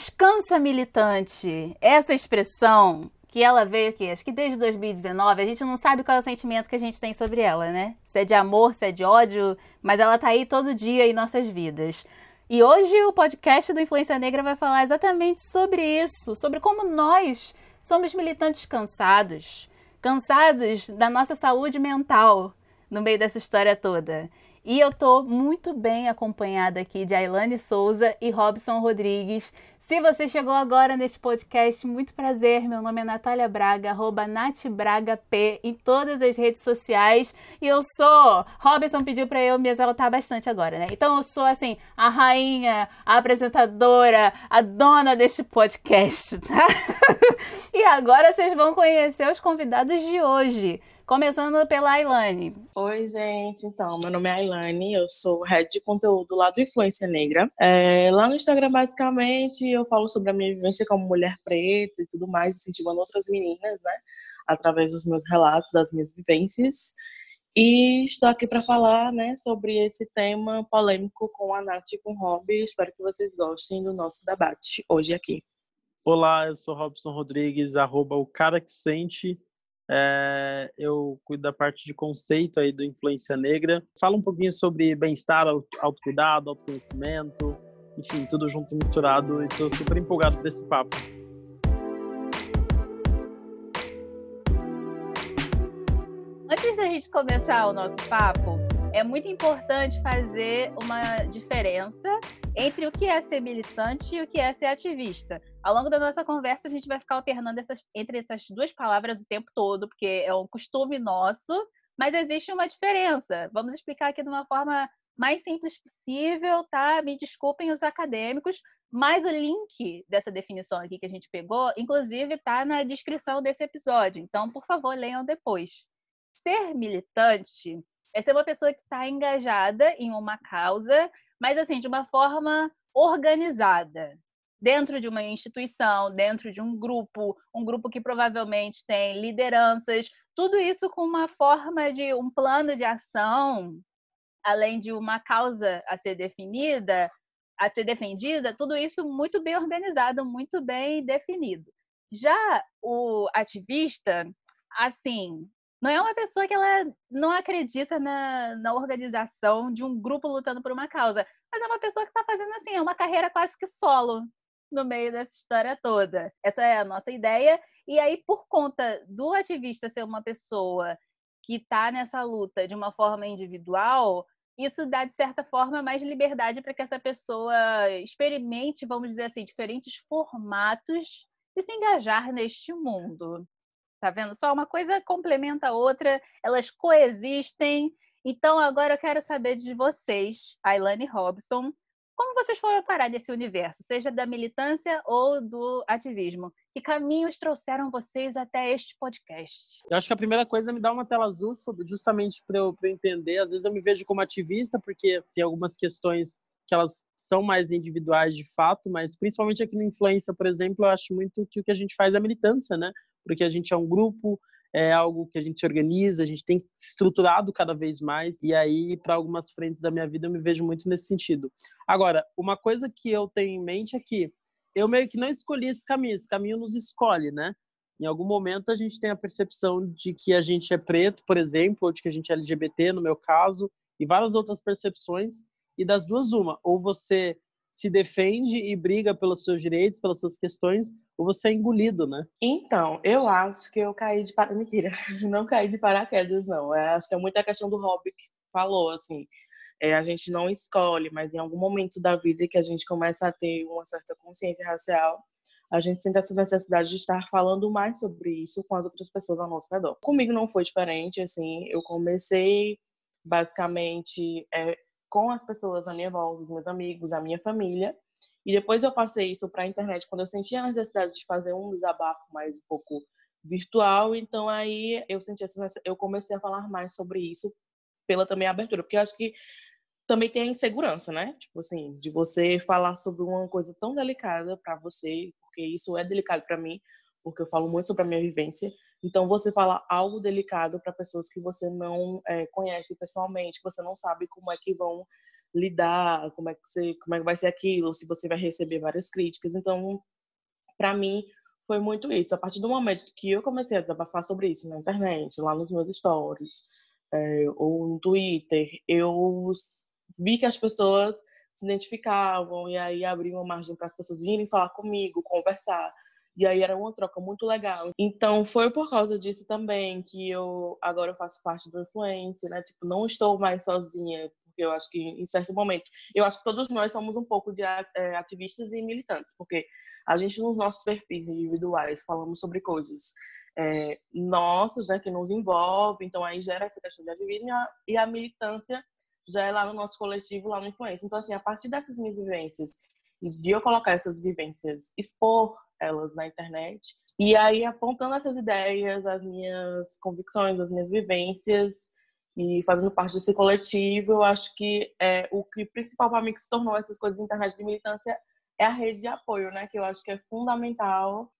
Descansa militante. Essa expressão que ela veio aqui, acho que desde 2019, a gente não sabe qual é o sentimento que a gente tem sobre ela, né? Se é de amor, se é de ódio, mas ela tá aí todo dia em nossas vidas. E hoje o podcast do Influência Negra vai falar exatamente sobre isso, sobre como nós somos militantes cansados, cansados da nossa saúde mental no meio dessa história toda. E eu tô muito bem acompanhada aqui de Ailane Souza e Robson Rodrigues. Se você chegou agora neste podcast, muito prazer. Meu nome é Natália Braga, arroba natbragap em todas as redes sociais. E eu sou. Robson pediu para eu me exaltar bastante agora, né? Então eu sou, assim, a rainha, a apresentadora, a dona deste podcast, tá? e agora vocês vão conhecer os convidados de hoje. Começando pela Ailane. Oi, gente. Então, meu nome é Ailane, eu sou head de conteúdo lá do Influência Negra. É, lá no Instagram, basicamente, eu falo sobre a minha vivência como mulher preta e tudo mais, incentivando outras meninas, né? Através dos meus relatos, das minhas vivências. E estou aqui para falar né, sobre esse tema polêmico com a Nath e com o Rob. Espero que vocês gostem do nosso debate hoje aqui. Olá, eu sou Robson Rodrigues, arroba o cara que sente é, eu cuido da parte de conceito aí do Influência Negra. Fala um pouquinho sobre bem-estar, autocuidado, autoconhecimento, enfim, tudo junto misturado e estou super empolgado por esse papo. Antes da gente começar o nosso papo, é muito importante fazer uma diferença entre o que é ser militante e o que é ser ativista. Ao longo da nossa conversa, a gente vai ficar alternando essas, entre essas duas palavras o tempo todo, porque é um costume nosso, mas existe uma diferença. Vamos explicar aqui de uma forma mais simples possível, tá? Me desculpem os acadêmicos, mas o link dessa definição aqui que a gente pegou, inclusive, está na descrição desse episódio. Então, por favor, leiam depois. Ser militante é ser uma pessoa que está engajada em uma causa, mas assim, de uma forma organizada, dentro de uma instituição, dentro de um grupo, um grupo que provavelmente tem lideranças, tudo isso com uma forma de um plano de ação, além de uma causa a ser definida, a ser defendida, tudo isso muito bem organizado, muito bem definido. Já o ativista, assim, não é uma pessoa que ela não acredita na, na organização de um grupo lutando por uma causa, mas é uma pessoa que está fazendo assim, é uma carreira quase que solo no meio dessa história toda. Essa é a nossa ideia. E aí, por conta do ativista ser uma pessoa que está nessa luta de uma forma individual, isso dá, de certa forma, mais liberdade para que essa pessoa experimente, vamos dizer assim, diferentes formatos de se engajar neste mundo. Tá vendo? Só uma coisa complementa a outra, elas coexistem. Então, agora eu quero saber de vocês, Ailane Robson, como vocês foram parar nesse universo, seja da militância ou do ativismo? Que caminhos trouxeram vocês até este podcast? Eu acho que a primeira coisa é me dar uma tela azul, justamente para eu, eu entender. Às vezes eu me vejo como ativista, porque tem algumas questões que elas são mais individuais de fato, mas principalmente aqui no Influência, por exemplo, eu acho muito que o que a gente faz é militância, né? Porque a gente é um grupo, é algo que a gente se organiza, a gente tem estruturado cada vez mais, e aí, para algumas frentes da minha vida, eu me vejo muito nesse sentido. Agora, uma coisa que eu tenho em mente é que eu meio que não escolhi esse caminho, esse caminho nos escolhe, né? Em algum momento a gente tem a percepção de que a gente é preto, por exemplo, ou de que a gente é LGBT, no meu caso, e várias outras percepções, e das duas uma, ou você se defende e briga pelos seus direitos, pelas suas questões, ou você é engolido, né? Então, eu acho que eu caí de paraquedas. Mentira, não caí de paraquedas, não. É, acho que é muita questão do Rob que falou, assim. É, a gente não escolhe, mas em algum momento da vida que a gente começa a ter uma certa consciência racial, a gente sente essa necessidade de estar falando mais sobre isso com as outras pessoas ao nosso redor. Comigo não foi diferente, assim, eu comecei basicamente é, com as pessoas à minha volta, os meus amigos, a minha família. E depois eu passei isso para a internet quando eu senti a necessidade de fazer um desabafo mais um pouco virtual. Então aí eu senti essa, eu comecei a falar mais sobre isso pela também abertura, porque eu acho que também tem a insegurança, né? Tipo assim, de você falar sobre uma coisa tão delicada para você, porque isso é delicado para mim, porque eu falo muito sobre a minha vivência. Então, você fala algo delicado para pessoas que você não é, conhece pessoalmente, que você não sabe como é que vão lidar, como é que você, como é que vai ser aquilo, se você vai receber várias críticas. Então, para mim, foi muito isso. A partir do momento que eu comecei a desabafar sobre isso na internet, lá nos meus stories, é, ou no Twitter, eu vi que as pessoas se identificavam e aí abriam uma margem para as pessoas virem falar comigo, conversar. E aí era uma troca muito legal. Então foi por causa disso também que eu agora eu faço parte do influencer, né? Tipo, não estou mais sozinha, porque eu acho que em certo momento, eu acho que todos nós somos um pouco de é, ativistas e militantes, porque a gente nos nossos perfis individuais falamos sobre coisas é, nossas, né, que nos envolvem, então aí gera essa questão de ativismo e a, e a militância já é lá no nosso coletivo, lá no influência. Então assim, a partir dessas minhas vivências de eu colocar essas vivências, expor elas na internet. E aí, apontando essas ideias, as minhas convicções, as minhas vivências, e fazendo parte desse coletivo, eu acho que é, o que principal para mim que se tornou essas coisas de internet de militância é a rede de apoio, né? Que eu acho que é fundamental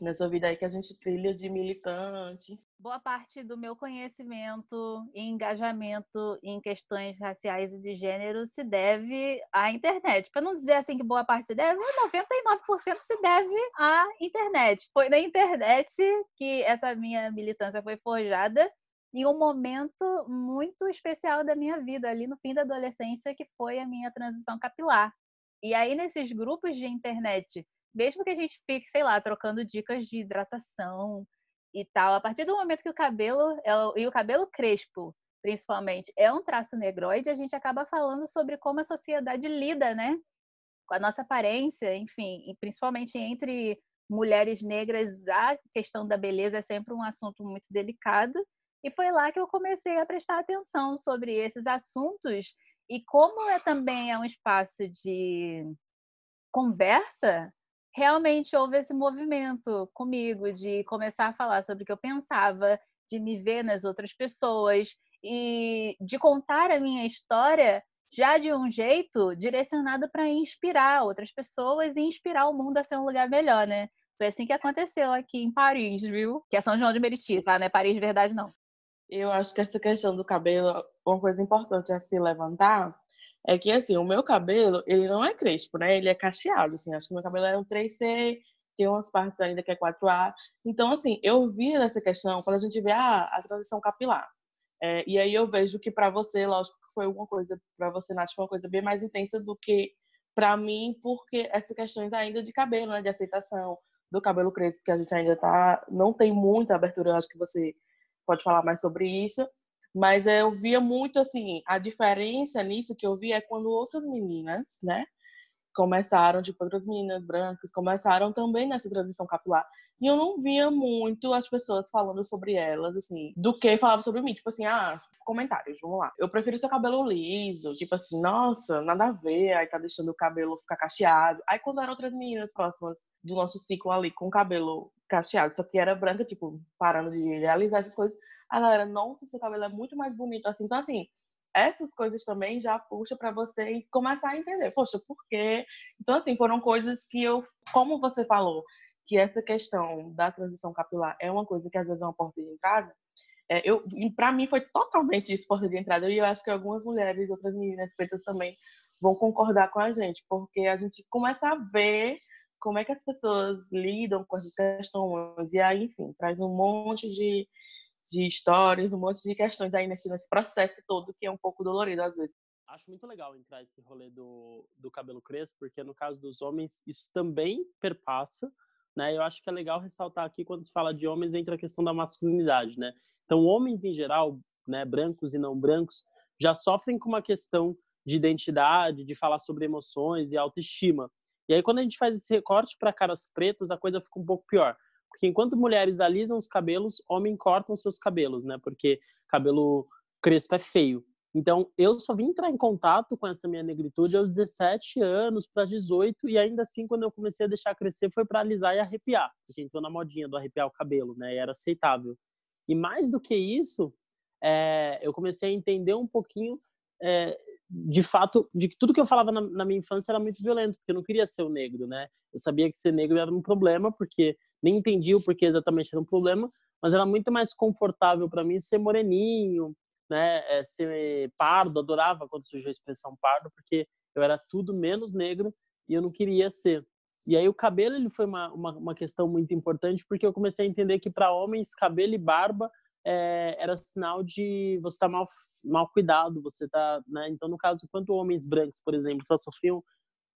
nessa vida aí que a gente trilha de militante. Boa parte do meu conhecimento e engajamento em questões raciais e de gênero se deve à internet. Para não dizer assim que boa parte se deve, 99% se deve à internet. Foi na internet que essa minha militância foi forjada em um momento muito especial da minha vida, ali no fim da adolescência, que foi a minha transição capilar. E aí, nesses grupos de internet, mesmo que a gente fique, sei lá, trocando dicas de hidratação e tal, a partir do momento que o cabelo, é e o cabelo crespo, principalmente, é um traço negroide, a gente acaba falando sobre como a sociedade lida, né? Com a nossa aparência, enfim, e principalmente entre mulheres negras, a questão da beleza é sempre um assunto muito delicado. E foi lá que eu comecei a prestar atenção sobre esses assuntos e como é também é um espaço de conversa, realmente houve esse movimento comigo de começar a falar sobre o que eu pensava, de me ver nas outras pessoas e de contar a minha história já de um jeito direcionado para inspirar outras pessoas e inspirar o mundo a ser um lugar melhor, né? Foi assim que aconteceu aqui em Paris, viu? Que é São João de Meriti, tá? Não é Paris de verdade, não. Eu acho que essa questão do cabelo, uma coisa importante a se levantar é que, assim, o meu cabelo, ele não é crespo, né? Ele é cacheado, assim. Acho que o meu cabelo é um 3C, tem umas partes ainda que é 4A. Então, assim, eu vi essa questão quando a gente vê ah, a transição capilar. É, e aí eu vejo que para você, lógico que foi uma coisa, para você, Nath, foi uma coisa bem mais intensa do que para mim, porque essas questões ainda de cabelo, né? De aceitação do cabelo crespo, que a gente ainda tá, não tem muita abertura, eu acho que você pode falar mais sobre isso. Mas eu via muito assim, a diferença nisso que eu vi é quando outras meninas, né, começaram, tipo, outras meninas brancas começaram também nessa transição capilar. E eu não via muito as pessoas falando sobre elas, assim, do que falavam sobre mim. Tipo assim, ah, comentários, vamos lá. Eu prefiro seu cabelo liso, tipo assim, nossa, nada a ver, aí tá deixando o cabelo ficar cacheado. Aí quando eram outras meninas próximas do nosso ciclo ali, com o cabelo cacheado, só que era branca, tipo, parando de realizar essas coisas, a galera, nossa, seu cabelo é muito mais bonito assim. Então, assim, essas coisas também já puxa para você começar a entender, poxa, por quê? Então, assim, foram coisas que eu, como você falou, que essa questão da transição capilar é uma coisa que às vezes é uma porta de entrada, é, eu, para mim foi totalmente isso porta de entrada e eu acho que algumas mulheres, outras meninas pretas também vão concordar com a gente, porque a gente começa a ver como é que as pessoas lidam com essas questões e aí, enfim, traz um monte de de histórias, um monte de questões aí nesse, nesse processo todo que é um pouco dolorido às vezes. Acho muito legal entrar esse rolê do, do cabelo crespo, porque no caso dos homens isso também perpassa, né? Eu acho que é legal ressaltar aqui quando se fala de homens entra a questão da masculinidade, né? Então homens em geral, né, brancos e não brancos, já sofrem com uma questão de identidade, de falar sobre emoções e autoestima. E aí quando a gente faz esse recorte para caras pretos, a coisa fica um pouco pior. Porque enquanto mulheres alisam os cabelos, homens cortam seus cabelos, né? Porque cabelo crespo é feio. Então, eu só vim entrar em contato com essa minha negritude aos 17 anos para 18 e ainda assim quando eu comecei a deixar crescer foi para alisar e arrepiar, porque entrou na modinha do arrepiar o cabelo, né? E era aceitável. E mais do que isso, é, eu comecei a entender um pouquinho é, de fato, de que tudo que eu falava na, na, minha infância era muito violento, porque eu não queria ser o negro, né? Eu sabia que ser negro era um problema, porque nem entendia o porquê exatamente era um problema, mas era muito mais confortável para mim ser moreninho, né, é, ser pardo, adorava quando surgiu a expressão pardo, porque eu era tudo menos negro e eu não queria ser. E aí o cabelo ele foi uma, uma, uma questão muito importante, porque eu comecei a entender que para homens, cabelo e barba é, era sinal de você estar tá mal, mal cuidado, você tá, né? Então, no caso, quanto homens brancos, por exemplo, só sofriam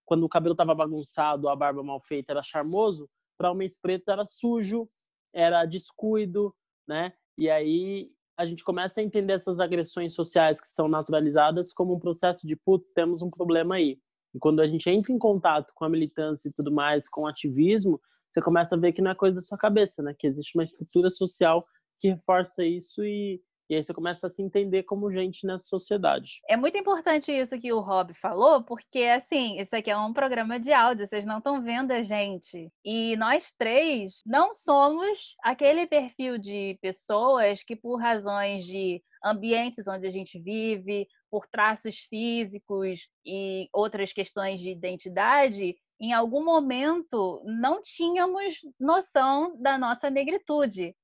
quando o cabelo estava bagunçado, a barba mal feita, era charmoso, para homens pretos era sujo, era descuido, né? E aí a gente começa a entender essas agressões sociais que são naturalizadas como um processo de putz, temos um problema aí. E quando a gente entra em contato com a militância e tudo mais, com o ativismo, você começa a ver que não é coisa da sua cabeça, né? Que existe uma estrutura social que reforça isso e, e aí você começa a se entender como gente nessa sociedade. É muito importante isso que o Rob falou, porque assim, isso aqui é um programa de áudio, vocês não estão vendo a gente. E nós três não somos aquele perfil de pessoas que, por razões de ambientes onde a gente vive, por traços físicos e outras questões de identidade, em algum momento não tínhamos noção da nossa negritude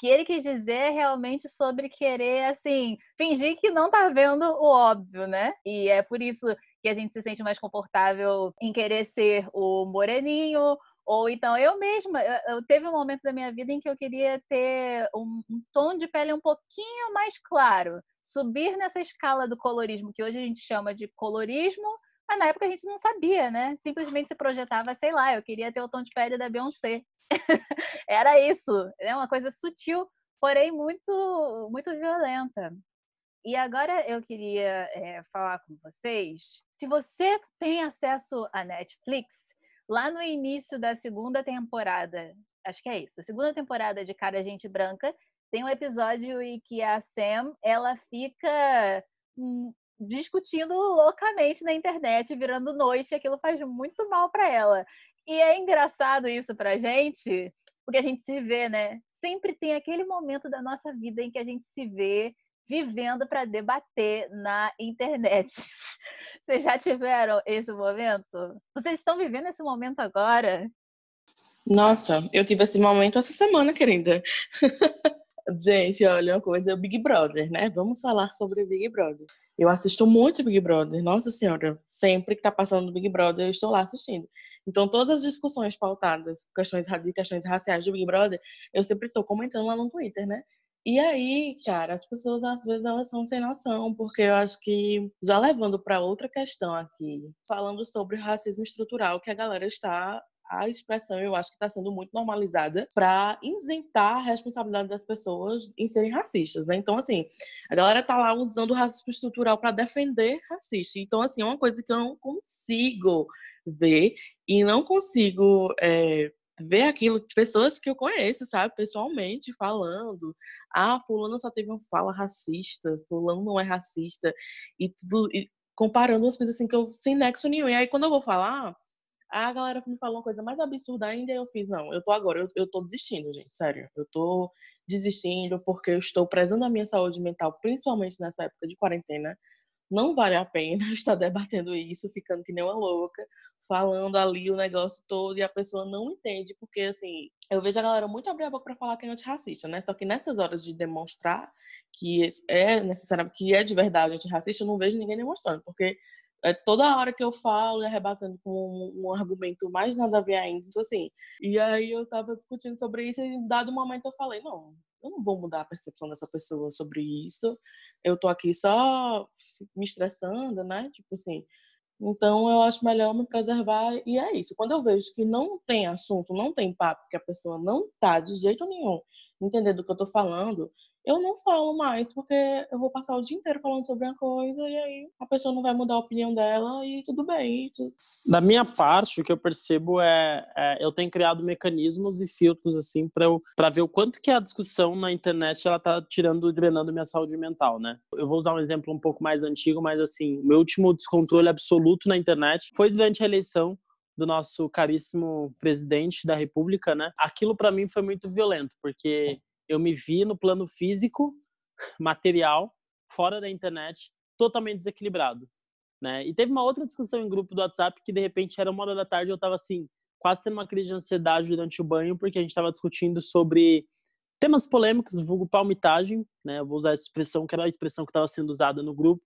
que ele quis dizer é realmente sobre querer, assim, fingir que não tá vendo o óbvio, né? E é por isso que a gente se sente mais confortável em querer ser o moreninho, ou então eu mesma, eu, eu teve um momento da minha vida em que eu queria ter um, um, tom de pele um pouquinho mais claro, subir nessa escala do colorismo que hoje a gente chama de colorismo, mas na época a gente não sabia, né? Simplesmente se projetava, sei lá, eu queria ter o tom de pele da Beyoncé. Era isso, é uma coisa sutil, porém muito, muito violenta. E agora eu queria é, falar com vocês. Se você tem acesso à Netflix, lá no início da segunda temporada, acho que é isso, a segunda temporada de Cara Gente Branca, tem um episódio em que a Sam ela fica hum, discutindo loucamente na internet, virando noite, e aquilo faz muito mal para ela. E é engraçado isso pra gente, porque a gente se vê, né? Sempre tem aquele momento da nossa vida em que a gente se vê vivendo para debater na internet. Vocês já tiveram esse momento? Vocês estão vivendo esse momento agora? Nossa, eu tive esse momento essa semana, querida. Gente, olha uma coisa, é o Big Brother, né? Vamos falar sobre o Big Brother. Eu assisto muito Big Brother, nossa senhora. Sempre que tá passando o Big Brother, eu estou lá assistindo. Então, todas as discussões pautadas, questões, questões raciais do Big Brother, eu sempre estou comentando lá no Twitter, né? E aí, cara, as pessoas às vezes elas são sem noção, porque eu acho que já levando para outra questão aqui, falando sobre racismo estrutural que a galera está a expressão eu acho que está sendo muito normalizada para isentar a responsabilidade das pessoas em serem racistas, né? Então, assim, a galera tá lá usando o racismo estrutural para defender racista. Então, assim, é uma coisa que eu não consigo ver e não consigo é, ver aquilo de pessoas que eu conheço, sabe, pessoalmente, falando. Ah, fulano só teve uma fala racista, fulano não é racista, e tudo, e comparando as coisas assim que eu sem nexo nenhum. E aí, quando eu vou falar, a galera me falou uma coisa mais absurda ainda, e eu fiz, não, eu tô agora, eu, eu tô desistindo, gente, sério. Eu tô desistindo porque eu estou prezando a minha saúde mental, principalmente nessa época de quarentena. Não vale a pena estar debatendo isso, ficando que nem uma louca, falando ali o negócio todo e a pessoa não entende, porque assim, eu vejo a galera muito abrir a boca para falar que é antirracista, né? Só que nessas horas de demonstrar que é necessário, que é de verdade antirracista, eu não vejo ninguém demonstrando, porque é toda hora que eu falo arrebatando com um, um, argumento mais nada a ver ainda, então, assim. E aí eu tava discutindo sobre isso e em dado momento eu falei, não, eu não vou mudar a percepção dessa pessoa sobre isso. Eu tô aqui só me estressando, né? Tipo assim. Então eu acho melhor me preservar e é isso. Quando eu vejo que não tem assunto, não tem papo, que a pessoa não tá de jeito nenhum entender do que eu tô falando, eu não falo mais, porque eu vou passar o dia inteiro falando sobre uma coisa e aí a pessoa não vai mudar a opinião dela e tudo bem. Tudo... Da minha parte, o que eu percebo é, é eu tenho criado mecanismos e filtros assim para ver o quanto que a discussão na internet ela tá tirando, drenando minha saúde mental, né? Eu vou usar um exemplo um pouco mais antigo, mas assim, meu último descontrole absoluto na internet foi durante a eleição do nosso caríssimo presidente da República, né? Aquilo para mim foi muito violento, porque eu me vi no plano físico, material, fora da internet, totalmente desequilibrado. Né? E teve uma outra discussão em grupo do WhatsApp que de repente era uma hora da tarde eu estava assim, quase tendo uma crise de ansiedade durante o banho, porque a gente estava discutindo sobre temas polêmicos, vulgo palmitagem, né? Eu vou usar essa expressão, que era a expressão que estava sendo usada no grupo.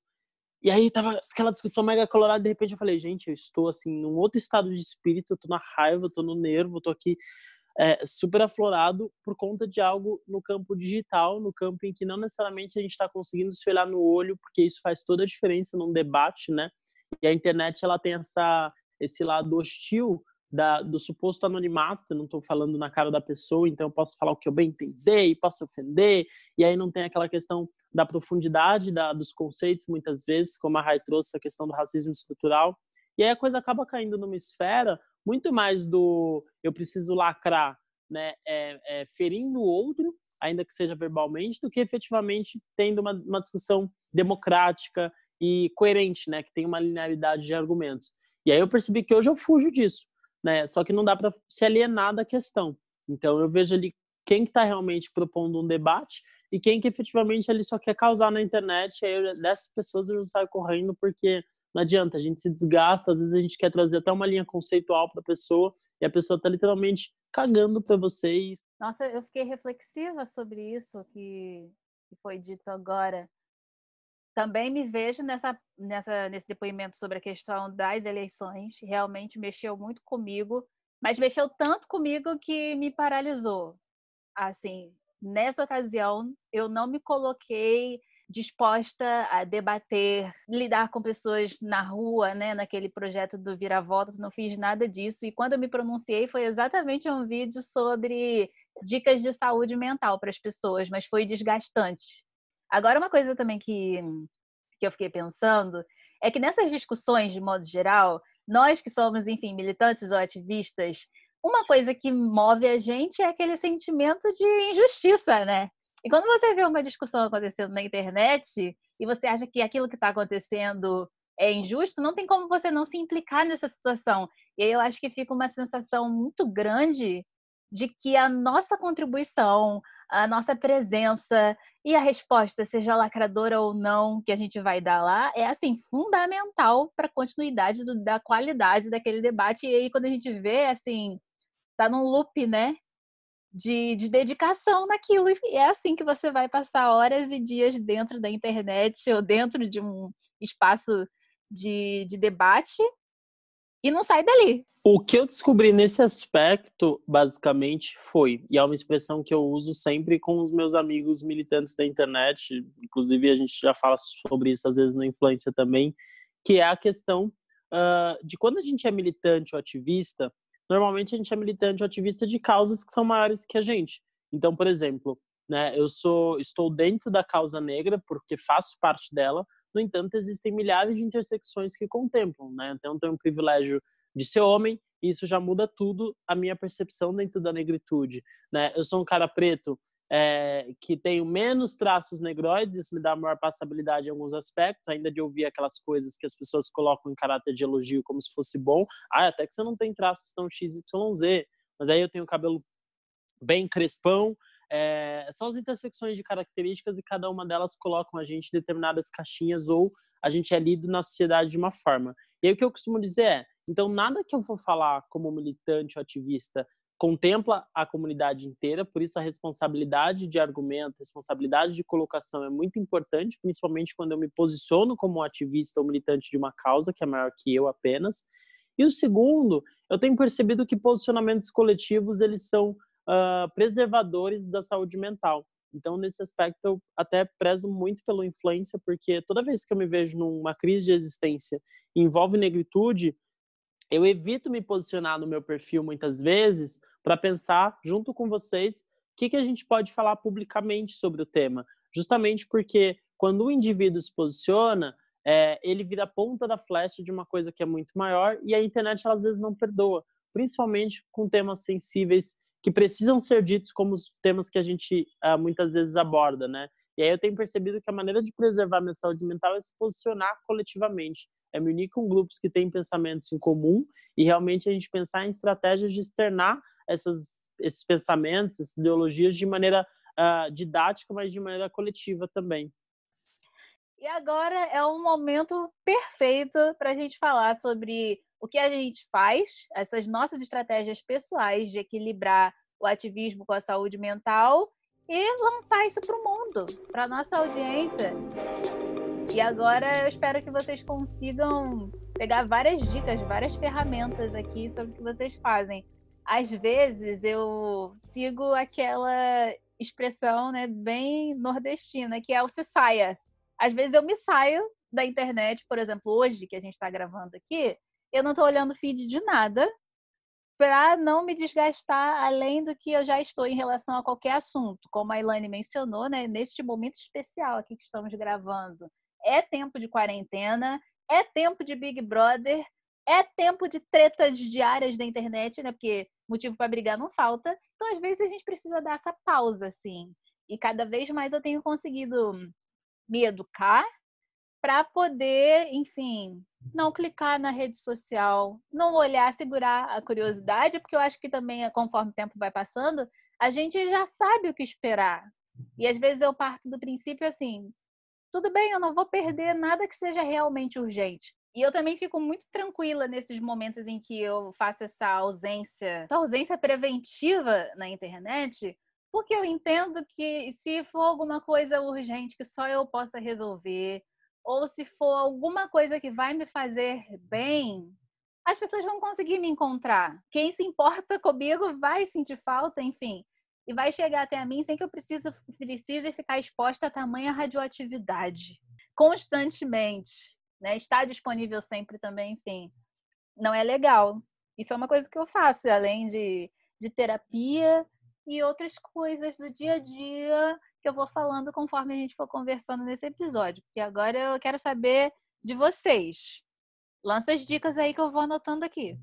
E aí tava aquela discussão mega colorada, de repente eu falei, gente, eu estou assim num outro estado de espírito, eu tô na raiva, eu tô no nervo, eu tô aqui é, super aflorado por conta de algo no campo digital, no campo em que não necessariamente a gente está conseguindo se olhar no olho, porque isso faz toda a diferença num debate, né? E a internet ela tem essa esse lado hostil da, do suposto anonimato, não estou falando na cara da pessoa, então eu posso falar o que eu bem entender e posso ofender, e aí não tem aquela questão da profundidade da, dos conceitos, muitas vezes, como a Rai trouxe, a questão do racismo estrutural, e aí a coisa acaba caindo numa esfera muito mais do eu preciso lacrar, né, é, é, ferindo o outro, ainda que seja verbalmente, do que efetivamente tendo uma, uma discussão democrática e coerente, né, que tem uma linearidade de argumentos. E aí eu percebi que hoje eu fujo disso, né? Só que não dá para se alienar da questão. Então eu vejo ali quem está realmente propondo um debate e quem que efetivamente ele só quer causar na internet. E aí eu, dessas pessoas eu não saio correndo porque não adianta, a gente se desgasta, às vezes a gente quer trazer até uma linha conceitual para a pessoa e a pessoa está literalmente cagando para vocês. Nossa, eu fiquei reflexiva sobre isso que, foi dito agora. Também me vejo nessa, nessa, nesse depoimento sobre a questão das eleições. Realmente mexeu muito comigo, mas mexeu tanto comigo que me paralisou. Assim, nessa ocasião, eu não me coloquei disposta a debater, lidar com pessoas na rua, né, naquele projeto do Vira-Votos, não fiz nada disso. E quando eu me pronunciei, foi exatamente um vídeo sobre dicas de saúde mental para as pessoas, mas foi desgastante. Agora, uma coisa também que, que eu fiquei pensando é que nessas discussões, de modo geral, nós que somos, enfim, militantes ou ativistas, uma coisa que move a gente é aquele sentimento de injustiça, né? E quando você vê uma discussão acontecendo na internet e você acha que aquilo que está acontecendo é injusto, não tem como você não se implicar nessa situação. E aí eu acho que fica uma sensação muito grande de que a nossa contribuição, a nossa presença e a resposta, seja lacradora ou não, que a gente vai dar lá, é assim fundamental para a continuidade do, da qualidade daquele debate. E aí quando a gente vê assim, tá num loop, né? De, de dedicação naquilo. E é assim que você vai passar horas e dias dentro da internet ou dentro de um espaço de, de debate e não sai dali. O que eu descobri nesse aspecto, basicamente, foi, e é uma expressão que eu uso sempre com os meus amigos militantes da internet, inclusive a gente já fala sobre isso às vezes na influência também, que é a questão uh, de quando a gente é militante ou ativista, normalmente a gente é militante ou ativista de causas que são maiores que a gente. Então, por exemplo, né, eu sou, estou dentro da causa negra porque faço parte dela, no entanto, existem milhares de intersecções que contemplam, né? Então, eu tenho o privilégio de ser homem, e isso já muda tudo a minha percepção dentro da negritude, né? Eu sou um cara preto é, que tenho menos traços negroides, isso me dá maior passabilidade em alguns aspectos, ainda de ouvir aquelas coisas que as pessoas colocam em caráter de elogio como se fosse bom. Ah, até que você não tem traços tão XYZ, mas aí eu tenho cabelo bem crespão, é, são as intersecções de características e cada uma delas colocam a gente em determinadas caixinhas ou a gente é lido na sociedade de uma forma. E aí o que eu costumo dizer é, então nada que eu for falar como militante ou ativista contempla a comunidade inteira, por isso a responsabilidade de argumento, responsabilidade de colocação é muito importante, principalmente quando eu me posiciono como ativista ou militante de uma causa que é maior que eu apenas. E o segundo, eu tenho percebido que posicionamentos coletivos eles são uh, preservadores da saúde mental. Então, nesse aspecto, eu até prezo muito pela influência, porque toda vez que eu me vejo numa crise de existência e envolve negritude, eu evito me posicionar no meu perfil muitas vezes para pensar, junto com vocês, o que, que a gente pode falar publicamente sobre o tema. Justamente porque quando o indivíduo se posiciona, é, ele vira a ponta da flecha de uma coisa que é muito maior e a internet ela, às vezes não perdoa, principalmente com temas sensíveis que precisam ser ditos como os temas que a gente uh, muitas vezes aborda, né? E aí eu tenho percebido que a maneira de preservar a minha saúde mental é se posicionar coletivamente, é me unir com grupos que têm pensamentos em comum e realmente a gente pensar em estratégias de externar essas, esses pensamentos, essas ideologias de maneira uh, didática, mas de maneira coletiva também. E agora é um momento perfeito para a gente falar sobre o que a gente faz, essas nossas estratégias pessoais de equilibrar o ativismo com a saúde mental e lançar isso para o mundo, para nossa audiência. E agora eu espero que vocês consigam pegar várias dicas, várias ferramentas aqui sobre o que vocês fazem. Às vezes eu sigo aquela expressão, né, bem nordestina, que é o se saia. Às vezes eu me saio da internet, por exemplo, hoje que a gente está gravando aqui, eu não estou olhando feed de nada para não me desgastar além do que eu já estou em relação a qualquer assunto. Como a Ilane mencionou, né, neste momento especial aqui que estamos gravando, é tempo de quarentena, é tempo de Big Brother, é tempo de tretas diárias da internet, né? Porque motivo para brigar não falta. Então, às vezes, a gente precisa dar essa pausa, assim. E cada vez mais eu tenho conseguido me educar para poder, enfim, não clicar na rede social, não olhar, segurar a curiosidade, porque eu acho que também, conforme o tempo vai passando, a gente já sabe o que esperar. E às vezes eu parto do princípio assim, tudo bem, eu não vou perder nada que seja realmente urgente. E eu também fico muito tranquila nesses momentos em que eu faço essa ausência, essa ausência preventiva na internet, porque eu entendo que se for alguma coisa urgente que só eu possa resolver, ou se for alguma coisa que vai me fazer bem, as pessoas vão conseguir me encontrar. Quem se importa comigo vai sentir falta, enfim e vai chegar até mim sem que eu precise, precise ficar exposta a tamanha radioatividade constantemente, né? Está disponível sempre também, enfim. Não é legal. Isso é uma coisa que eu faço, além de, de terapia e outras coisas do dia a dia que eu vou falando conforme a gente for conversando nesse episódio. Porque agora eu quero saber de vocês. Lança as dicas aí que eu vou anotando aqui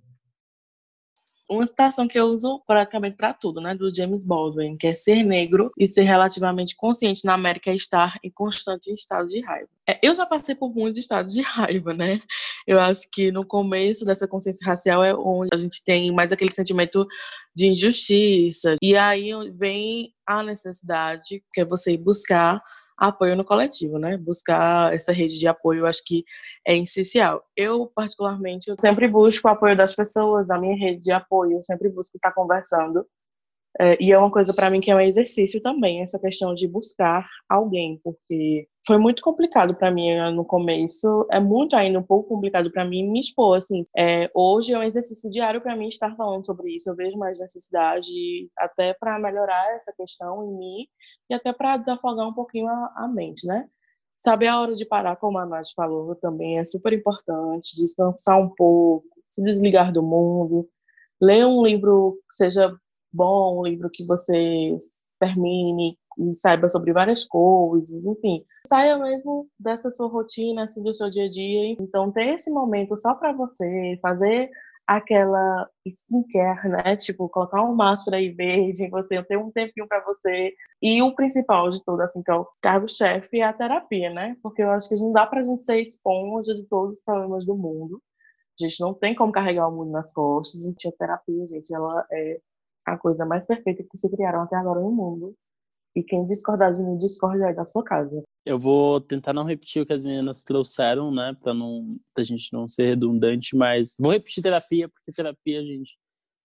uma citação que eu uso praticamente para tudo, né, do James Baldwin, que é ser negro e ser relativamente consciente na América é estar em constante estado de raiva. É, eu já passei por muitos estados de raiva, né? Eu acho que no começo dessa consciência racial é onde a gente tem mais aquele sentimento de injustiça. E aí vem a necessidade, que é você ir buscar apoio no coletivo, né? Buscar essa rede de apoio, acho que é essencial. Eu, particularmente, eu sempre busco o apoio das pessoas, da minha rede de apoio, eu sempre busco estar conversando. É, e é uma coisa para mim que é um exercício também, essa questão de buscar alguém, porque foi muito complicado para mim né, no começo, é muito ainda um pouco complicado para mim me expor, assim. É, hoje é um exercício diário para mim estar falando sobre isso, eu vejo mais necessidade, até para melhorar essa questão em mim e até para desafogar um pouquinho a, a, mente, né? Saber a hora de parar, como a Nath falou, também é super importante, descansar um pouco, se desligar do mundo, ler um livro que seja bom, um livro que você termine e saiba sobre várias coisas, enfim. Saia mesmo dessa sua rotina, assim, do seu dia a dia. Então, ter esse momento só para você, fazer aquela skincare, né? Tipo, colocar uma máscara aí verde você, ter um tempinho para você. E o principal de tudo, assim, que é o cargo-chefe, é a terapia, né? Porque eu acho que não dá pra gente ser esponja de todos os problemas do mundo. A gente não tem como carregar o mundo nas costas. E a terapia, gente, ela é a coisa mais perfeita que se criaram até agora no mundo. E quem discordar de mim, discorda aí da sua casa. Eu vou tentar não repetir o que as meninas trouxeram, né? Pra, não, pra gente não ser redundante, mas vou repetir terapia, porque terapia, gente,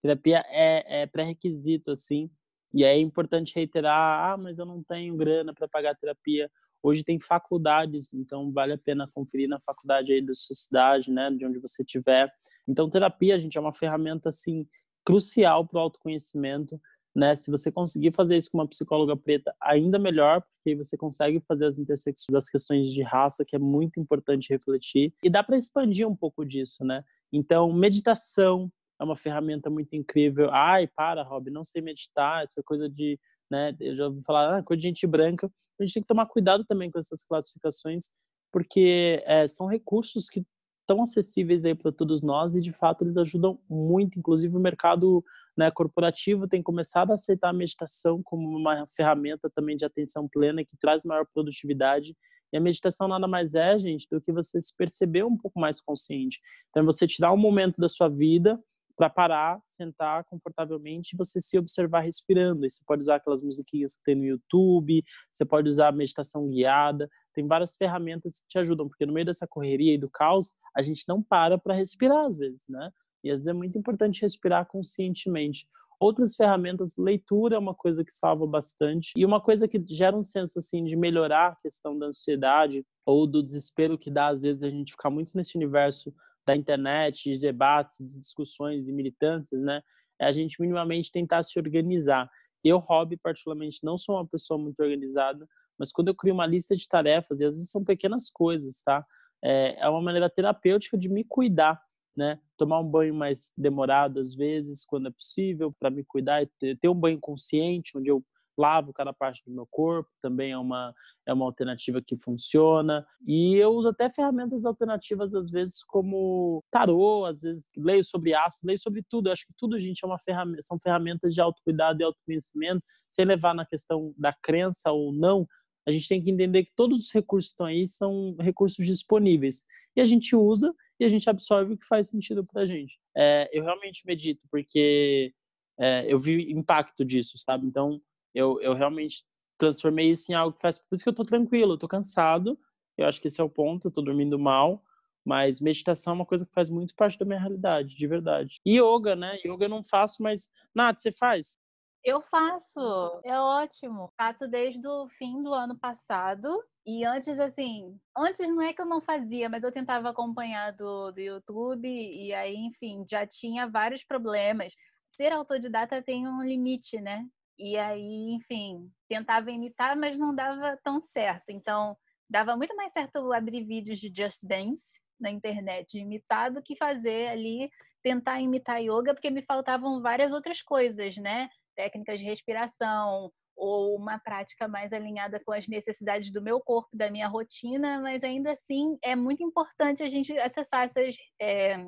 terapia é, é pré-requisito, assim. E é importante reiterar, ah, mas eu não tenho grana para pagar terapia. Hoje tem faculdades, então vale a pena conferir na faculdade aí da sua cidade, né, de onde você estiver. Então terapia, gente, é uma ferramenta assim crucial para o autoconhecimento, né? Se você conseguir fazer isso com uma psicóloga preta, ainda melhor, porque você consegue fazer as intersecções das questões de raça, que é muito importante refletir, e dá para expandir um pouco disso, né? Então, meditação é uma ferramenta muito incrível. Ai, para, Rob, não sei meditar, essa coisa de, né, eu já ouvi falar, ah, coisa de gente branca. A gente tem que tomar cuidado também com essas classificações, porque é, são recursos que tão acessíveis aí para todos nós e de fato eles ajudam muito, inclusive o mercado né, corporativo tem começado a aceitar a meditação como uma ferramenta também de atenção plena que traz maior produtividade. E a meditação nada mais é, gente, do que você se perceber um pouco mais consciente. Então, é você tirar um momento da sua vida para parar, sentar confortavelmente e você se observar respirando. E você pode usar aquelas musiquinhas que tem no YouTube, você pode usar a meditação guiada, tem várias ferramentas que te ajudam, porque no meio dessa correria e do caos, a gente não para para respirar às vezes, né? E às vezes é muito importante respirar conscientemente. Outras ferramentas, leitura é uma coisa que salva bastante. E uma coisa que gera um senso assim de melhorar a questão da ansiedade ou do desespero que dá às vezes a gente ficar muito nesse universo da internet, de debates, de discussões e militâncias, né? É a gente minimamente tentar se organizar. Eu, hobby, particularmente, não sou uma pessoa muito organizada, mas quando eu crio uma lista de tarefas, e às vezes são pequenas coisas, tá? É, é uma maneira terapêutica de me cuidar né? Tomar um banho mais demorado às vezes, quando é possível, para me cuidar e ter, ter, um banho consciente, onde eu lavo cada parte do meu corpo, também é uma é uma alternativa que funciona. E eu uso até ferramentas alternativas às vezes como tarô, às vezes leio sobre ácido, leio sobre tudo. Eu acho que tudo, gente, é uma ferramenta, são ferramentas de autocuidado e autoconhecimento, sem levar na questão da crença ou não. A gente tem que entender que todos os recursos que estão aí são recursos disponíveis. E a gente usa e a gente absorve o que faz sentido para a gente. É, eu realmente medito porque é, eu vi impacto disso, sabe? Então, eu, eu realmente transformei isso em algo que faz. Por isso que eu tô tranquilo, eu tô cansado. Eu acho que esse é o ponto, eu tô dormindo mal. Mas meditação é uma coisa que faz muito parte da minha realidade, de verdade. E yoga, né? Yoga eu não faço, mas. Nath, você faz? Eu faço, é ótimo. Faço desde o fim do ano passado. E antes, assim, antes não é que eu não fazia, mas eu tentava acompanhar do, do YouTube, e aí, enfim, já tinha vários problemas. Ser autodidata tem um limite, né? E aí, enfim, tentava imitar, mas não dava tão certo. Então, dava muito mais certo abrir vídeos de Just Dance na internet imitar do que fazer ali, tentar imitar yoga, porque me faltavam várias outras coisas, né? Técnicas de respiração ou uma prática mais alinhada com as necessidades do meu corpo, da minha rotina, mas ainda assim é muito importante a gente acessar essas é,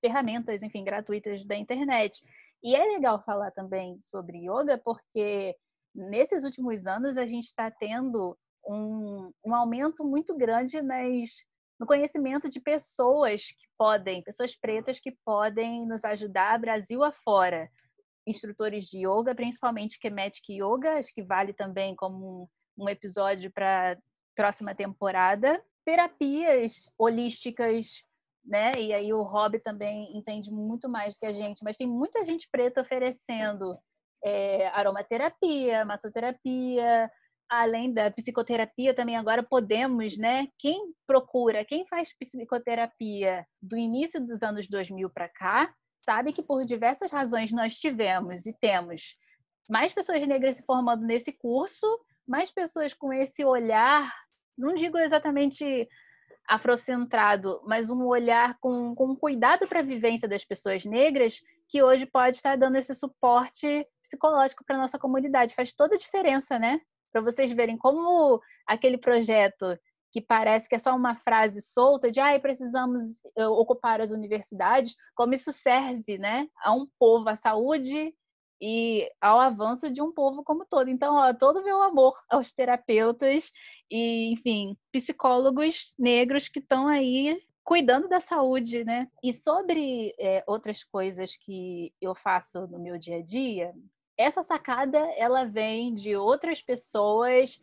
ferramentas, enfim, gratuitas da internet. E é legal falar também sobre yoga, porque nesses últimos anos a gente está tendo um, um aumento muito grande nas, no conhecimento de pessoas que podem, pessoas pretas que podem nos ajudar Brasil afora instrutores de yoga, principalmente Kemetic Yoga, acho que vale também como um, episódio para próxima temporada. Terapias holísticas, né? E aí o Rob também entende muito mais do que a gente, mas tem muita gente preta oferecendo é, aromaterapia, massoterapia, além da psicoterapia também agora podemos, né? Quem procura, quem faz psicoterapia do início dos anos 2000 para cá, sabe que por diversas razões nós tivemos e temos mais pessoas negras se formando nesse curso, mais pessoas com esse olhar, não digo exatamente afrocentrado, mas um olhar com, com cuidado para a vivência das pessoas negras, que hoje pode estar dando esse suporte psicológico para nossa comunidade. Faz toda a diferença, né? Para vocês verem como aquele projeto que parece que é só uma frase solta de ah, precisamos eh, ocupar as universidades, como isso serve né, a um povo, à saúde e ao avanço de um povo como todo. Então, ó, todo o meu amor aos terapeutas e, enfim, psicólogos negros que estão aí cuidando da saúde, né? E sobre é, outras coisas que eu faço no meu dia a dia, essa sacada ela vem de outras pessoas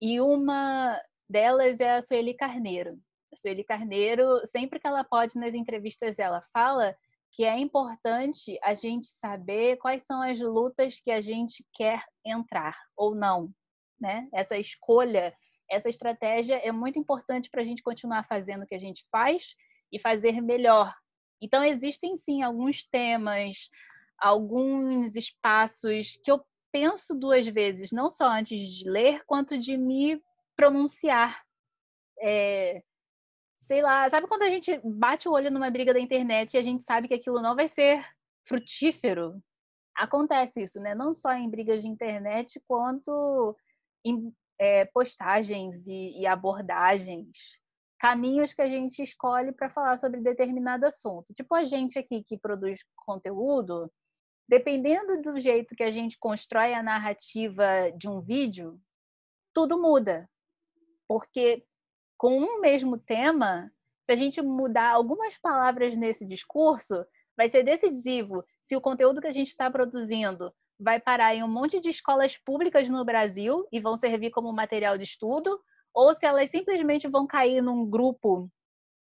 e uma delas é a Sueli Carneiro. A Sueli Carneiro, sempre que ela pode nas entrevistas, ela fala que é importante a gente saber quais são as lutas que a gente quer entrar ou não, né? Essa escolha, essa estratégia é muito importante para a gente continuar fazendo o que a gente faz e fazer melhor. Então existem sim alguns temas, alguns espaços que eu penso duas vezes, não só antes de ler, quanto de me pronunciar. É, sei lá, sabe quando a gente bate o olho numa briga da internet e a gente sabe que aquilo não vai ser frutífero? Acontece isso, né? Não só em brigas de internet, quanto em é, postagens e, e abordagens caminhos que a gente escolhe para falar sobre determinado assunto. Tipo a gente aqui que produz conteúdo, dependendo do jeito que a gente constrói a narrativa de um vídeo, tudo muda. Porque com um mesmo tema, se a gente mudar algumas palavras nesse discurso, vai ser decisivo. Se o conteúdo que a gente está produzindo vai parar em um monte de escolas públicas no Brasil e vão servir como material de estudo, ou se elas simplesmente vão cair num grupo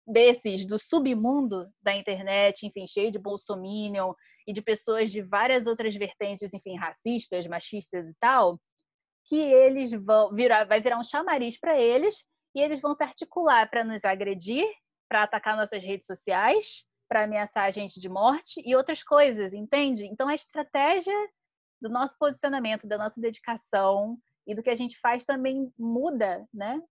desses do submundo da internet, enfim, cheio de bolsominion e de pessoas de várias outras vertentes, enfim, racistas, machistas e tal, que eles vão virar, vai virar um chamariz para eles e eles vão se articular para nos agredir, para atacar nossas redes sociais, para ameaçar a gente de morte e outras coisas, entende? Então a estratégia do nosso posicionamento, da nossa dedicação e do que a gente faz também muda, né?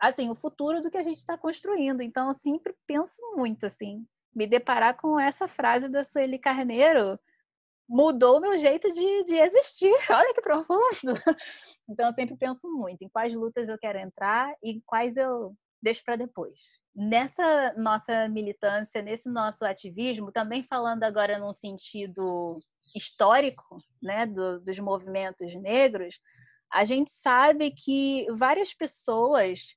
Assim, o futuro do que a gente está construindo. Então eu sempre penso muito assim, me deparar com essa frase da Sueli Carneiro mudou meu jeito de, de existir. Olha que profundo. Então, eu sempre penso muito em quais lutas eu quero entrar e quais eu deixo para depois. Nessa nossa militância, nesse nosso ativismo, também falando agora num sentido histórico, né, do, dos movimentos negros, a gente sabe que várias pessoas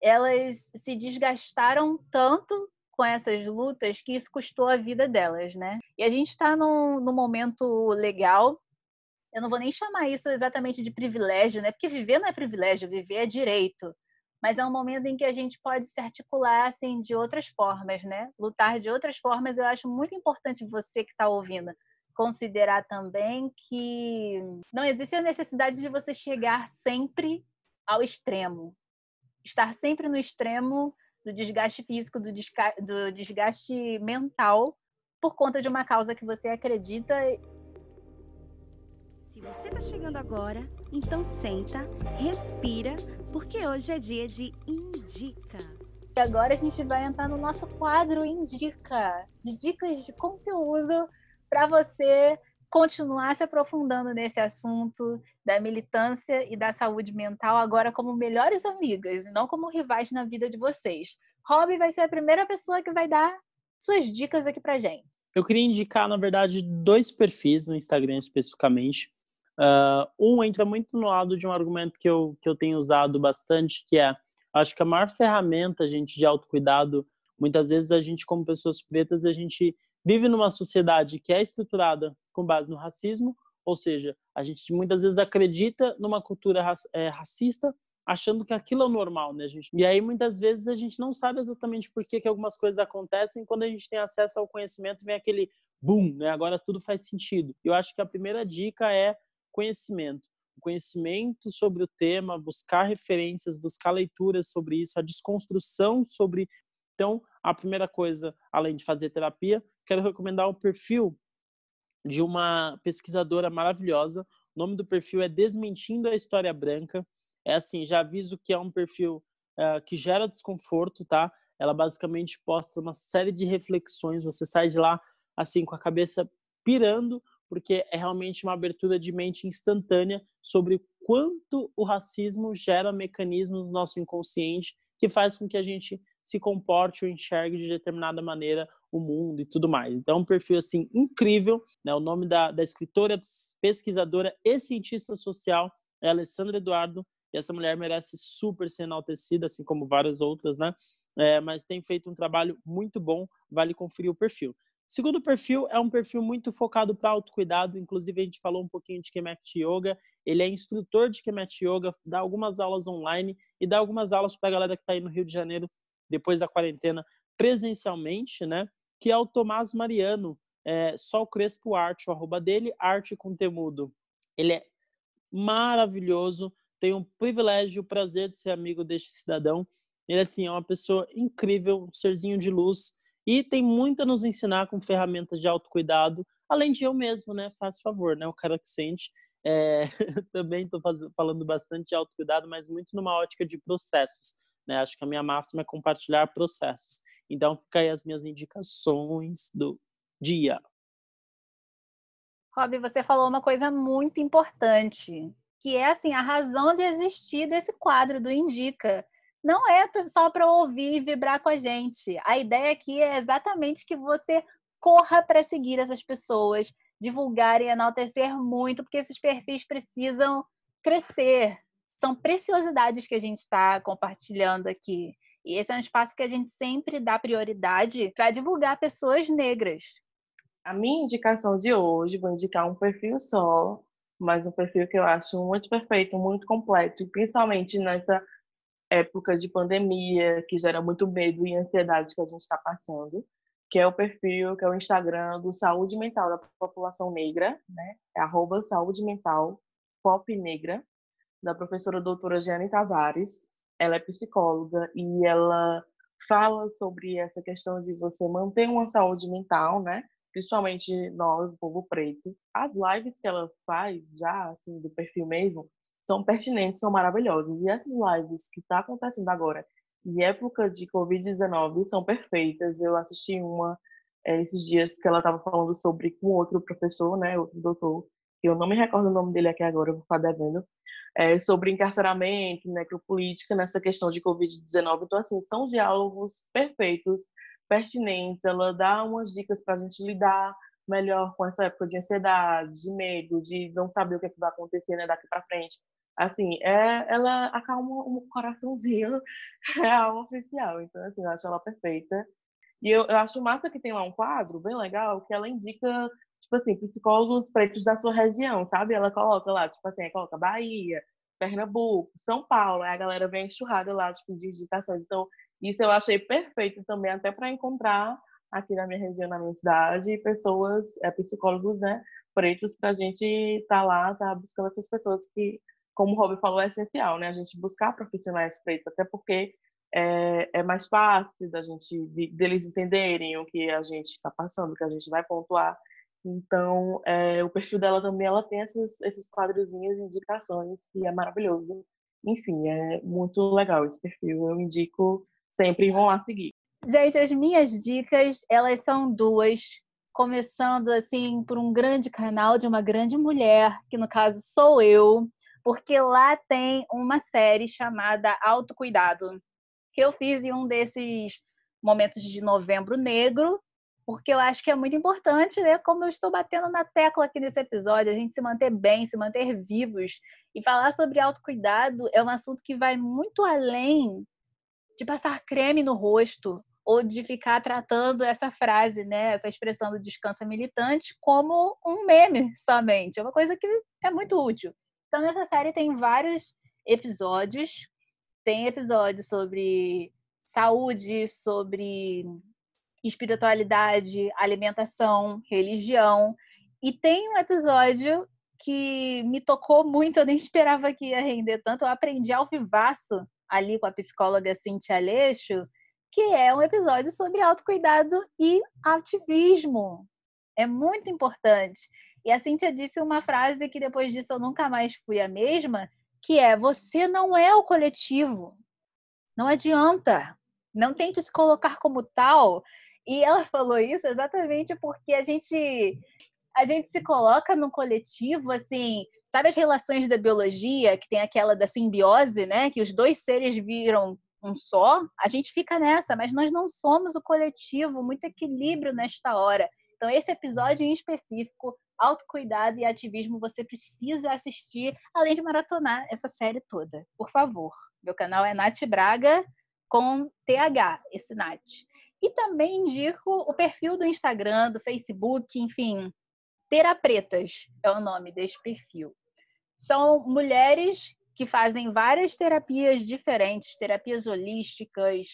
elas se desgastaram tanto com essas lutas que isso custou a vida delas, né? E a gente está num, num momento legal. Eu não vou nem chamar isso exatamente de privilégio, né? Porque viver não é privilégio, viver é direito. Mas é um momento em que a gente pode se articular assim de outras formas, né? Lutar de outras formas. Eu acho muito importante você que está ouvindo considerar também que não existe a necessidade de você chegar sempre ao extremo. Estar sempre no extremo do desgaste físico, do, do desgaste mental por conta de uma causa que você acredita. Se você está chegando agora, então senta, respira, porque hoje é dia de Indica. E agora a gente vai entrar no nosso quadro Indica, de dicas de conteúdo para você continuar se aprofundando nesse assunto da militância e da saúde mental agora como melhores amigas, não como rivais na vida de vocês. Rob vai ser a primeira pessoa que vai dar suas dicas aqui pra gente. Eu queria indicar, na verdade, dois perfis no Instagram especificamente. Uh, um entra muito no lado de um argumento que eu, que eu tenho usado bastante, que é, acho que a maior ferramenta, gente, de autocuidado, muitas vezes a gente, como pessoas pretas, a gente vive numa sociedade que é estruturada com base no racismo, ou seja, a gente muitas vezes acredita numa cultura é, racista, achando que aquilo é o normal, né, gente? E aí muitas vezes a gente não sabe exatamente por que, que algumas coisas acontecem, quando a gente tem acesso ao conhecimento vem aquele boom, né? Agora tudo faz sentido. Eu acho que a primeira dica é conhecimento. conhecimento sobre o tema, buscar referências, buscar leituras sobre isso, a desconstrução sobre. Então, a primeira coisa, além de fazer terapia, quero recomendar o perfil de uma pesquisadora maravilhosa. O nome do perfil é Desmentindo a História Branca. É assim, já aviso que é um perfil uh, que gera desconforto, tá? Ela basicamente posta uma série de reflexões. Você sai de lá assim com a cabeça pirando, porque é realmente uma abertura de mente instantânea sobre quanto o racismo gera mecanismos no nosso inconsciente que faz com que a gente se comporte ou enxergue de determinada maneira o mundo e tudo mais. Então, é um perfil assim incrível. Né? O nome da, da escritora, pesquisadora e cientista social é Alessandra Eduardo. E essa mulher merece super ser enaltecida, assim como várias outras, né? É, mas tem feito um trabalho muito bom, vale conferir o perfil. Segundo perfil é um perfil muito focado para autocuidado, inclusive a gente falou um pouquinho de Kemet Yoga. Ele é instrutor de Kemet Yoga, dá algumas aulas online e dá algumas aulas para a galera que está aí no Rio de Janeiro depois da quarentena presencialmente, né? Que é o Tomás Mariano, é, Sol Crespo Arte, o arroba dele, arte com temudo. Ele é maravilhoso, tenho o privilégio, o prazer de ser amigo deste cidadão. Ele assim, é uma pessoa incrível, um serzinho de luz e tem muito a nos ensinar com ferramentas de autocuidado, além de eu mesmo, né? Faz favor, né? O cara que sente. É, também estou falando bastante de autocuidado, mas muito numa ótica de processos. Né? Acho que a minha máxima é compartilhar processos. Então, fica aí as minhas indicações do dia. Rob, você falou uma coisa muito importante, que é assim a razão de existir desse quadro do Indica. Não é só para ouvir e vibrar com a gente. A ideia aqui é exatamente que você corra para seguir essas pessoas, divulgar e enaltecer muito, porque esses perfis precisam crescer, são preciosidades que a gente está compartilhando aqui. E esse é um espaço que a gente sempre dá prioridade para divulgar pessoas negras. A minha indicação de hoje, vou indicar um perfil só, mas um perfil que eu acho muito perfeito, muito completo, principalmente nessa época de pandemia, que gera muito medo e ansiedade que a gente está passando, que é o perfil, que é o Instagram do Saúde Mental da População Negra, né? É arroba saúde mental pop negra, da professora doutora Jeane Tavares. Ela é psicóloga e ela fala sobre essa questão de você manter uma saúde mental, né? Principalmente nós, o povo preto. As lives que ela faz já, assim, do perfil mesmo, são pertinentes, são maravilhosas. E essas lives que está acontecendo agora, em época de Covid-19, são perfeitas. Eu assisti uma é, esses dias que ela estava falando sobre com outro professor, né, outro doutor, eu não me recordo o nome dele aqui agora, vou ficar devendo, é, sobre encarceramento, necropolítica, nessa questão de Covid-19. Então, assim, são diálogos perfeitos, pertinentes. Ela dá umas dicas para a gente lidar melhor com essa época de ansiedade, de medo, de não saber o que, é que vai acontecer né, daqui para frente assim, é, ela acalma um coraçãozinho real oficial. Então, assim, eu acho ela perfeita. E eu, eu acho massa que tem lá um quadro bem legal que ela indica, tipo assim, psicólogos pretos da sua região, sabe? Ela coloca lá, tipo assim, coloca Bahia, Pernambuco, São Paulo, aí a galera vem enxurrada lá, tipo, de digitações. Então, isso eu achei perfeito também, até para encontrar aqui na minha região, na minha cidade, pessoas, é, psicólogos, né, pretos, para a gente estar tá lá, tá buscando essas pessoas que como o Rob falou, é essencial, né? A gente buscar profissionais pretos, até porque é, é mais fácil da gente de, deles entenderem o que a gente está passando, o que a gente vai pontuar. Então, é, o perfil dela também, ela tem esses, esses quadrozinhos, indicações, que é maravilhoso. Enfim, é muito legal esse perfil. Eu indico sempre, vão lá seguir. Gente, as minhas dicas, elas são duas. Começando, assim, por um grande canal de uma grande mulher, que no caso sou eu, porque lá tem uma série chamada Autocuidado, que eu fiz em um desses momentos de novembro negro, porque eu acho que é muito importante, né? Como eu estou batendo na tecla aqui nesse episódio, a gente se manter bem, se manter vivos. E falar sobre autocuidado é um assunto que vai muito além de passar creme no rosto ou de ficar tratando essa frase, né, essa expressão do descansa militante como um meme somente. É uma coisa que é muito útil. Então, nessa série tem vários episódios. Tem episódios sobre saúde, sobre espiritualidade, alimentação, religião. E tem um episódio que me tocou muito, eu nem esperava que ia render tanto. Eu aprendi ao vivaço ali com a psicóloga Cintia Aleixo, que é um episódio sobre autocuidado e ativismo. É muito importante. E a Cíntia disse uma frase que depois disso eu nunca mais fui a mesma, que é: você não é o coletivo. Não adianta. Não tente se colocar como tal. E ela falou isso exatamente porque a gente a gente se coloca no coletivo assim, sabe as relações da biologia, que tem aquela da simbiose, né, que os dois seres viram um só, a gente fica nessa, mas nós não somos o coletivo, muito equilíbrio nesta hora. Então, esse episódio em específico autocuidado e ativismo você precisa assistir, além de maratonar essa série toda, por favor. Meu canal é Nath Braga com TH, esse Nath. E também indico o perfil do Instagram, do Facebook, enfim, Terapretas é o nome desse perfil. São mulheres que fazem várias terapias diferentes, terapias holísticas,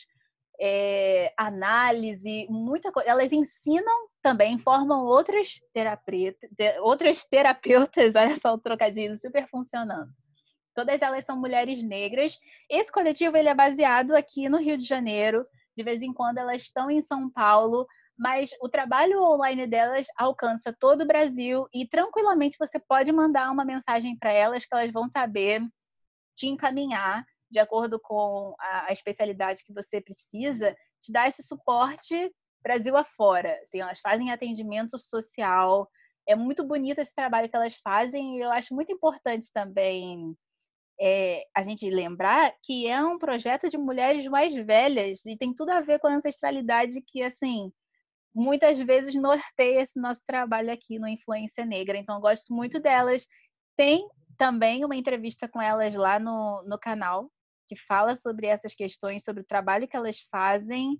é, análise, muita coisa. Elas ensinam também, formam outras, terapeutas, outras terapeutas, olha só o trocadilho super funcionando. Todas elas são mulheres negras. Esse coletivo ele é baseado aqui no Rio de Janeiro. De vez em quando elas estão em São Paulo, mas o trabalho online delas alcança todo o Brasil e tranquilamente você pode mandar uma mensagem para elas que elas vão saber te encaminhar de acordo com a, especialidade que você precisa, te dar esse suporte Brasil afora. Assim, elas fazem atendimento social. É muito bonito esse trabalho que elas fazem e eu acho muito importante também é, a gente lembrar que é um projeto de mulheres mais velhas e tem tudo a ver com a ancestralidade que, assim, muitas vezes norteia esse nosso trabalho aqui no Influência Negra. Então, gosto muito delas. Tem também uma entrevista com elas lá no, no canal, que fala sobre essas questões, sobre o trabalho que elas fazem,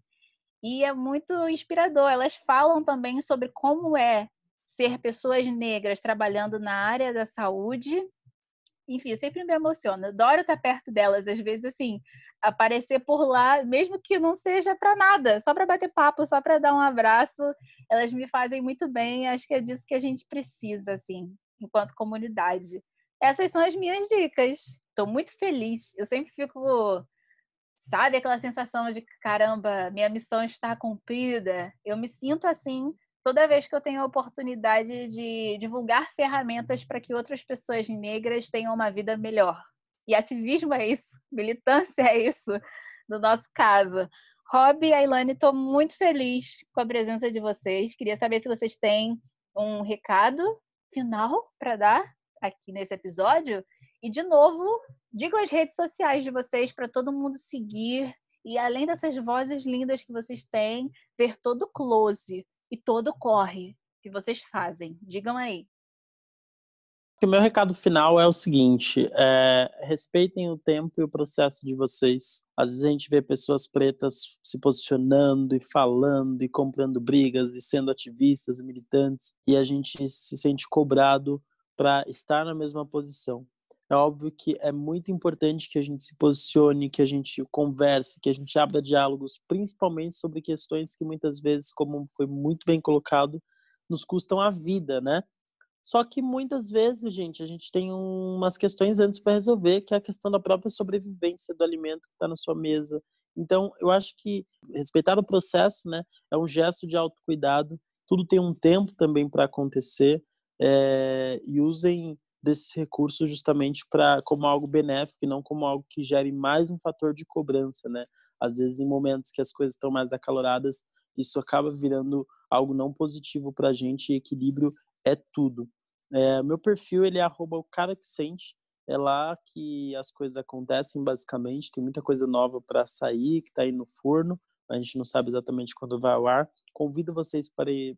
e é muito inspirador. Elas falam também sobre como é ser pessoas negras trabalhando na área da saúde enfim, eu sempre me emociono. Adoro estar perto delas. Às vezes, assim, aparecer por lá, mesmo que não seja para nada, só para bater papo, só para dar um abraço, elas me fazem muito bem. Acho que é disso que a gente precisa, assim, enquanto comunidade. Essas são as minhas dicas. Estou muito feliz. Eu sempre fico, sabe, aquela sensação de caramba, minha missão está cumprida. Eu me sinto assim toda vez que eu tenho a oportunidade de divulgar ferramentas para que outras pessoas negras tenham uma vida melhor. E ativismo é isso, militância é isso, no nosso caso. Rob e Ailane, estou muito feliz com a presença de vocês. Queria saber se vocês têm um recado final para dar aqui nesse episódio. E, de novo, digam as redes sociais de vocês para todo mundo seguir. E, além dessas vozes lindas que vocês têm, ver todo o close e todo corre que vocês fazem. Digam aí. O meu recado final é o seguinte: é, respeitem o tempo e o processo de vocês. Às vezes a gente vê pessoas pretas se posicionando e falando e comprando brigas e sendo ativistas e militantes, e a gente se sente cobrado para estar na mesma posição. É óbvio que é muito importante que a gente se posicione, que a gente converse, que a gente abra diálogos, principalmente sobre questões que muitas vezes, como foi muito bem colocado, nos custam a vida, né? Só que muitas vezes, gente, a gente tem umas questões antes para resolver, que é a questão da própria sobrevivência do alimento que está na sua mesa. Então, eu acho que respeitar o processo, né, é um gesto de autocuidado. Tudo tem um tempo também para acontecer. É, e usem desses recursos justamente para como algo benéfico e não como algo que gere mais um fator de cobrança, né? Às vezes em momentos que as coisas estão mais acaloradas, isso acaba virando algo não positivo para a gente. E equilíbrio é tudo. É, meu perfil ele é o cara que sente. É lá que as coisas acontecem basicamente. Tem muita coisa nova para sair que está aí no forno. A gente não sabe exatamente quando vai ao ar. Convido vocês para ir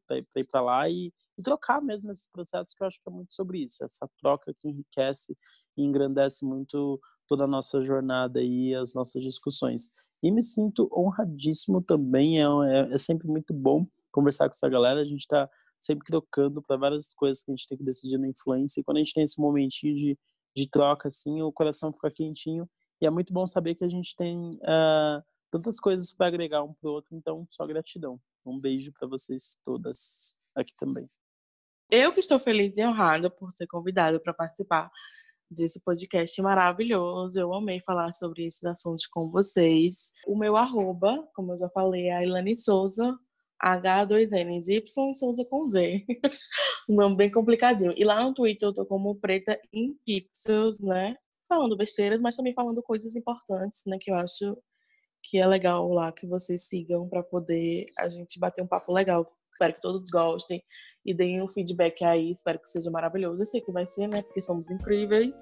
para lá e e trocar mesmo esses processos, que eu acho que é muito sobre isso, essa troca que enriquece e engrandece muito toda a nossa jornada e as nossas discussões. E me sinto honradíssimo também, é, é, é sempre muito bom conversar com essa galera, a gente está sempre trocando para várias coisas que a gente tem que decidir na influência, e quando a gente tem esse momentinho de, de troca, assim, o coração fica quentinho, e é muito bom saber que a gente tem uh, tantas coisas para agregar um para o outro, então só gratidão. Um beijo para vocês todas aqui também. Eu que estou feliz e honrada por ser convidada para participar desse podcast maravilhoso. Eu amei falar sobre esses assuntos com vocês. O meu arroba, como eu já falei, é a Ilane Souza, H2Ns, Y Souza com Z. um nome bem complicadinho. E lá no Twitter eu tô como Preta em Pixels, né? Falando besteiras, mas também falando coisas importantes, né? Que eu acho que é legal lá que vocês sigam para poder a gente bater um papo legal. Espero que todos gostem e deem um feedback aí. Espero que seja maravilhoso. Eu sei que vai ser, né? Porque somos incríveis.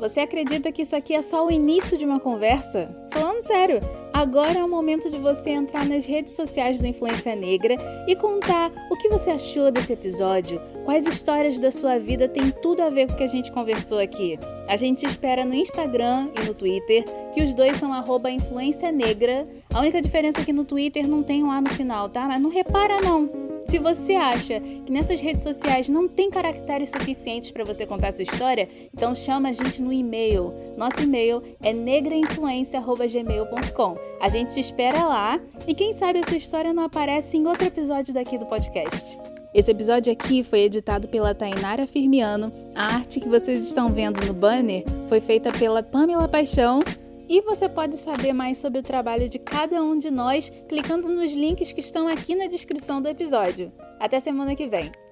Você acredita que isso aqui é só o início de uma conversa? Falando sério, agora é o momento de você entrar nas redes sociais do Influência Negra e contar o que você achou desse episódio, quais histórias da sua vida têm tudo a ver com o que a gente conversou aqui. A gente espera no Instagram e no Twitter, que os dois são arroba Influência Negra. A única diferença é que no Twitter não tem um A no final, tá? Mas não repara não. Se você acha que nessas redes sociais não tem caracteres suficientes para você contar sua história, então chama a gente no e-mail. Nosso e-mail é negrainfluência.gmail.com. A gente te espera lá e quem sabe a sua história não aparece em outro episódio daqui do podcast. Esse episódio aqui foi editado pela Tainara Firmiano. A arte que vocês estão vendo no banner foi feita pela Pamela Paixão e você pode saber mais sobre o trabalho de cada um de nós clicando nos links que estão aqui na descrição do episódio. Até semana que vem!